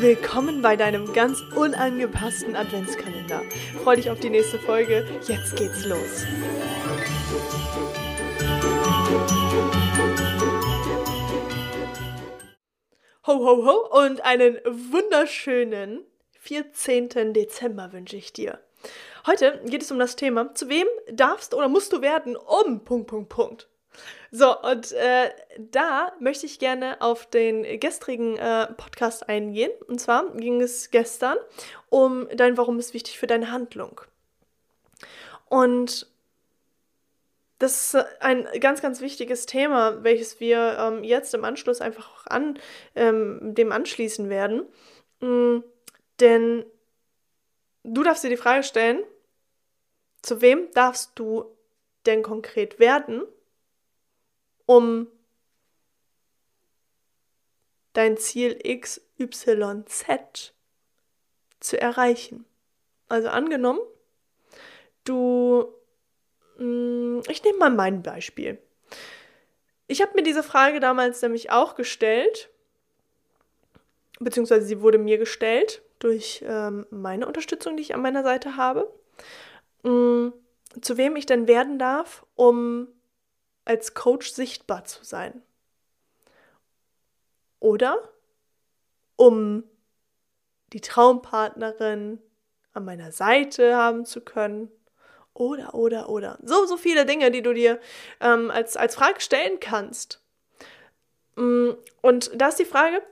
Willkommen bei deinem ganz unangepassten Adventskalender. Freu dich auf die nächste Folge. Jetzt geht's los. Ho, ho, ho und einen wunderschönen 14. Dezember wünsche ich dir. Heute geht es um das Thema, zu wem darfst oder musst du werden, um Punkt, Punkt, Punkt. So, und äh, da möchte ich gerne auf den gestrigen äh, Podcast eingehen. Und zwar ging es gestern um dein Warum ist wichtig für deine Handlung. Und das ist ein ganz, ganz wichtiges Thema, welches wir ähm, jetzt im Anschluss einfach an ähm, dem anschließen werden. Mhm, denn du darfst dir die Frage stellen, zu wem darfst du denn konkret werden, um dein Ziel XYZ zu erreichen. Also angenommen, du, mm, ich nehme mal mein Beispiel. Ich habe mir diese Frage damals nämlich auch gestellt, beziehungsweise sie wurde mir gestellt durch ähm, meine Unterstützung, die ich an meiner Seite habe, ähm, zu wem ich denn werden darf, um als Coach sichtbar zu sein. Oder um die Traumpartnerin an meiner Seite haben zu können. Oder, oder, oder. So, so viele Dinge, die du dir ähm, als, als Frage stellen kannst. Mm, und da ist die Frage,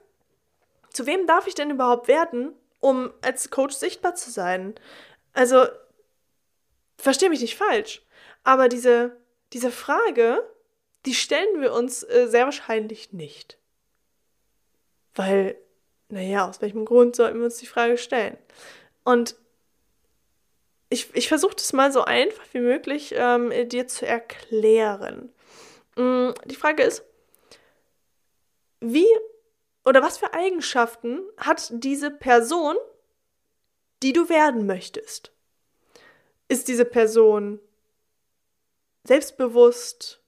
zu wem darf ich denn überhaupt werden, um als Coach sichtbar zu sein? Also, verstehe mich nicht falsch, aber diese, diese Frage, die stellen wir uns äh, sehr wahrscheinlich nicht. Weil, naja, aus welchem Grund sollten wir uns die Frage stellen? Und ich, ich versuche das mal so einfach wie möglich ähm, dir zu erklären. Mhm, die Frage ist, wie oder was für Eigenschaften hat diese Person, die du werden möchtest? Ist diese Person selbstbewusst,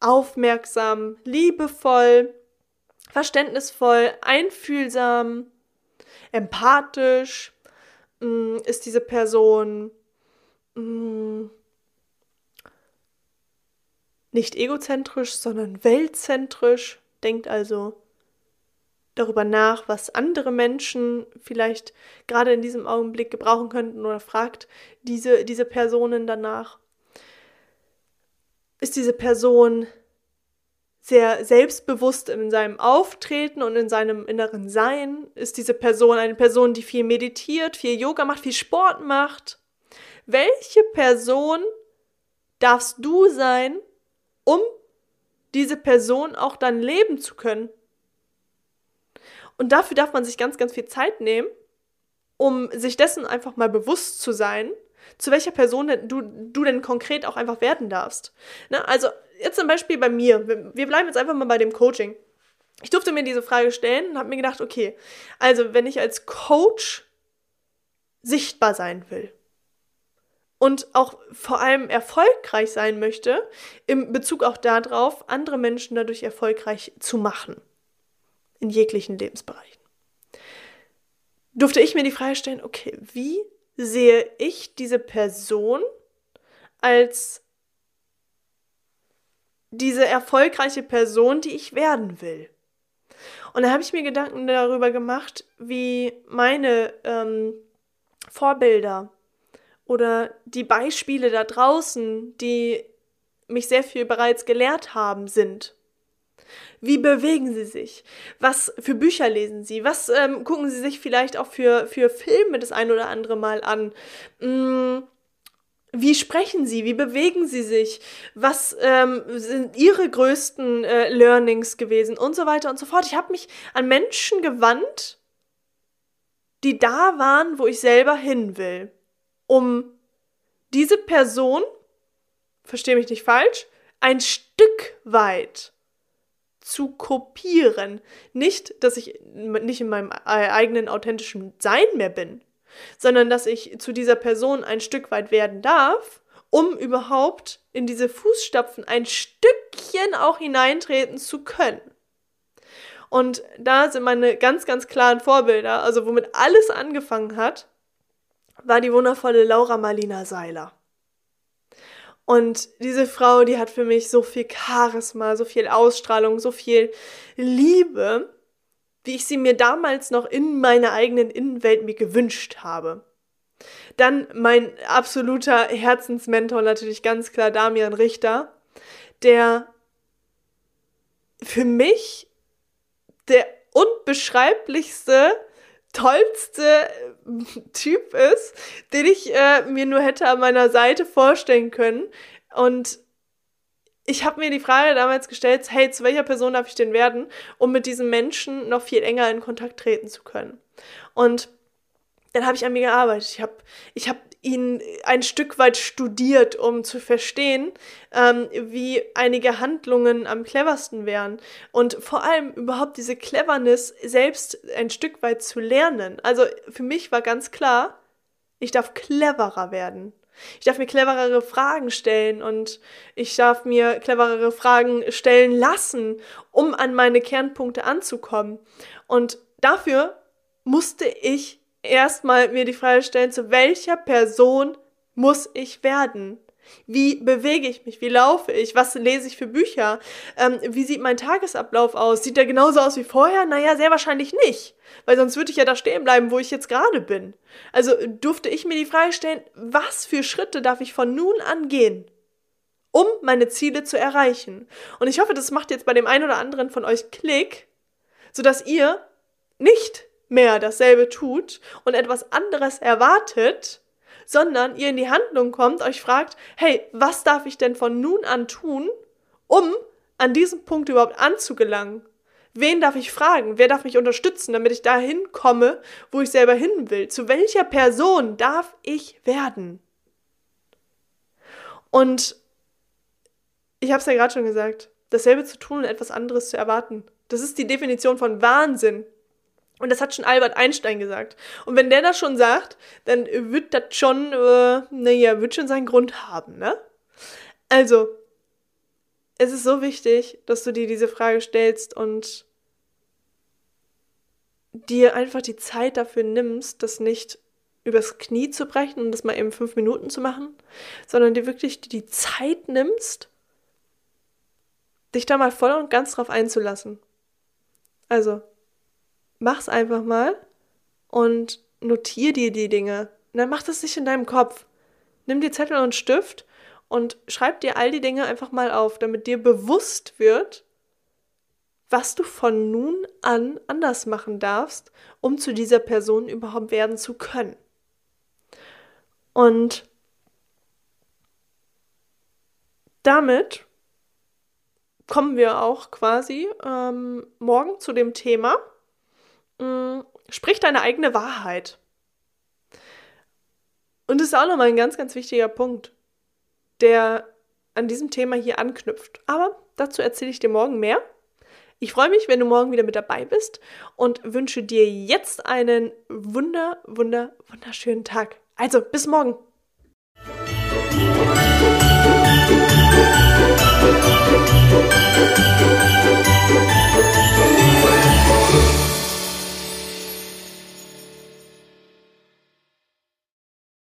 aufmerksam, liebevoll, verständnisvoll, einfühlsam, empathisch? Mm, ist diese Person mm, nicht egozentrisch, sondern weltzentrisch? Denkt also darüber nach, was andere Menschen vielleicht gerade in diesem Augenblick gebrauchen könnten oder fragt diese, diese Personen danach. Ist diese Person sehr selbstbewusst in seinem Auftreten und in seinem inneren Sein? Ist diese Person eine Person, die viel meditiert, viel Yoga macht, viel Sport macht? Welche Person darfst du sein, um diese Person auch dann leben zu können? Und dafür darf man sich ganz, ganz viel Zeit nehmen, um sich dessen einfach mal bewusst zu sein, zu welcher Person du, du denn konkret auch einfach werden darfst. Ne? Also jetzt zum Beispiel bei mir, wir bleiben jetzt einfach mal bei dem Coaching. Ich durfte mir diese Frage stellen und habe mir gedacht, okay, also wenn ich als Coach sichtbar sein will und auch vor allem erfolgreich sein möchte, im Bezug auch darauf, andere Menschen dadurch erfolgreich zu machen in jeglichen Lebensbereichen. Durfte ich mir die Frage stellen, okay, wie sehe ich diese Person als diese erfolgreiche Person, die ich werden will? Und da habe ich mir Gedanken darüber gemacht, wie meine ähm, Vorbilder oder die Beispiele da draußen, die mich sehr viel bereits gelehrt haben, sind. Wie bewegen Sie sich? Was für Bücher lesen Sie? Was ähm, gucken Sie sich vielleicht auch für, für Filme das ein oder andere Mal an? Hm, wie sprechen Sie? Wie bewegen Sie sich? Was ähm, sind Ihre größten äh, Learnings gewesen? Und so weiter und so fort. Ich habe mich an Menschen gewandt, die da waren, wo ich selber hin will, um diese Person, verstehe mich nicht falsch, ein Stück weit zu kopieren. Nicht, dass ich nicht in meinem eigenen authentischen Sein mehr bin, sondern dass ich zu dieser Person ein Stück weit werden darf, um überhaupt in diese Fußstapfen ein Stückchen auch hineintreten zu können. Und da sind meine ganz, ganz klaren Vorbilder, also womit alles angefangen hat, war die wundervolle Laura Marlina Seiler. Und diese Frau, die hat für mich so viel Charisma, so viel Ausstrahlung, so viel Liebe, wie ich sie mir damals noch in meiner eigenen Innenwelt mir gewünscht habe. Dann mein absoluter Herzensmentor natürlich ganz klar Damian Richter, der für mich der unbeschreiblichste, tollste Typ ist, den ich äh, mir nur hätte an meiner Seite vorstellen können. Und ich habe mir die Frage damals gestellt, hey, zu welcher Person darf ich denn werden, um mit diesem Menschen noch viel enger in Kontakt treten zu können? Und dann habe ich an mir gearbeitet. Ich habe ich hab ihn ein Stück weit studiert, um zu verstehen, ähm, wie einige Handlungen am cleversten wären. Und vor allem überhaupt diese Cleverness selbst ein Stück weit zu lernen. Also für mich war ganz klar, ich darf cleverer werden. Ich darf mir cleverere Fragen stellen und ich darf mir cleverere Fragen stellen lassen, um an meine Kernpunkte anzukommen. Und dafür musste ich erstmal mir die Frage stellen, zu welcher Person muss ich werden? Wie bewege ich mich? Wie laufe ich? Was lese ich für Bücher? Ähm, wie sieht mein Tagesablauf aus? Sieht der genauso aus wie vorher? Naja, sehr wahrscheinlich nicht. Weil sonst würde ich ja da stehen bleiben, wo ich jetzt gerade bin. Also durfte ich mir die Frage stellen, was für Schritte darf ich von nun an gehen, um meine Ziele zu erreichen? Und ich hoffe, das macht jetzt bei dem einen oder anderen von euch Klick, sodass ihr nicht mehr dasselbe tut und etwas anderes erwartet, sondern ihr in die Handlung kommt, euch fragt, hey, was darf ich denn von nun an tun, um an diesem Punkt überhaupt anzugelangen? Wen darf ich fragen? Wer darf mich unterstützen, damit ich dahin komme, wo ich selber hin will? Zu welcher Person darf ich werden? Und ich habe es ja gerade schon gesagt, dasselbe zu tun und etwas anderes zu erwarten. Das ist die Definition von Wahnsinn. Und das hat schon Albert Einstein gesagt. Und wenn der das schon sagt, dann wird das schon, äh, naja, wird schon seinen Grund haben, ne? Also, es ist so wichtig, dass du dir diese Frage stellst und dir einfach die Zeit dafür nimmst, das nicht übers Knie zu brechen und das mal eben fünf Minuten zu machen, sondern dir wirklich die Zeit nimmst, dich da mal voll und ganz drauf einzulassen. Also, mach's einfach mal und notier dir die Dinge. Und dann mach das nicht in deinem Kopf. Nimm dir Zettel und Stift und schreib dir all die Dinge einfach mal auf, damit dir bewusst wird, was du von nun an anders machen darfst, um zu dieser Person überhaupt werden zu können. Und damit kommen wir auch quasi ähm, morgen zu dem Thema, mm, sprich deine eigene Wahrheit. Und das ist auch nochmal ein ganz, ganz wichtiger Punkt, der an diesem Thema hier anknüpft. Aber dazu erzähle ich dir morgen mehr. Ich freue mich, wenn du morgen wieder mit dabei bist und wünsche dir jetzt einen wunder, wunder, wunderschönen Tag. Also, bis morgen. Musik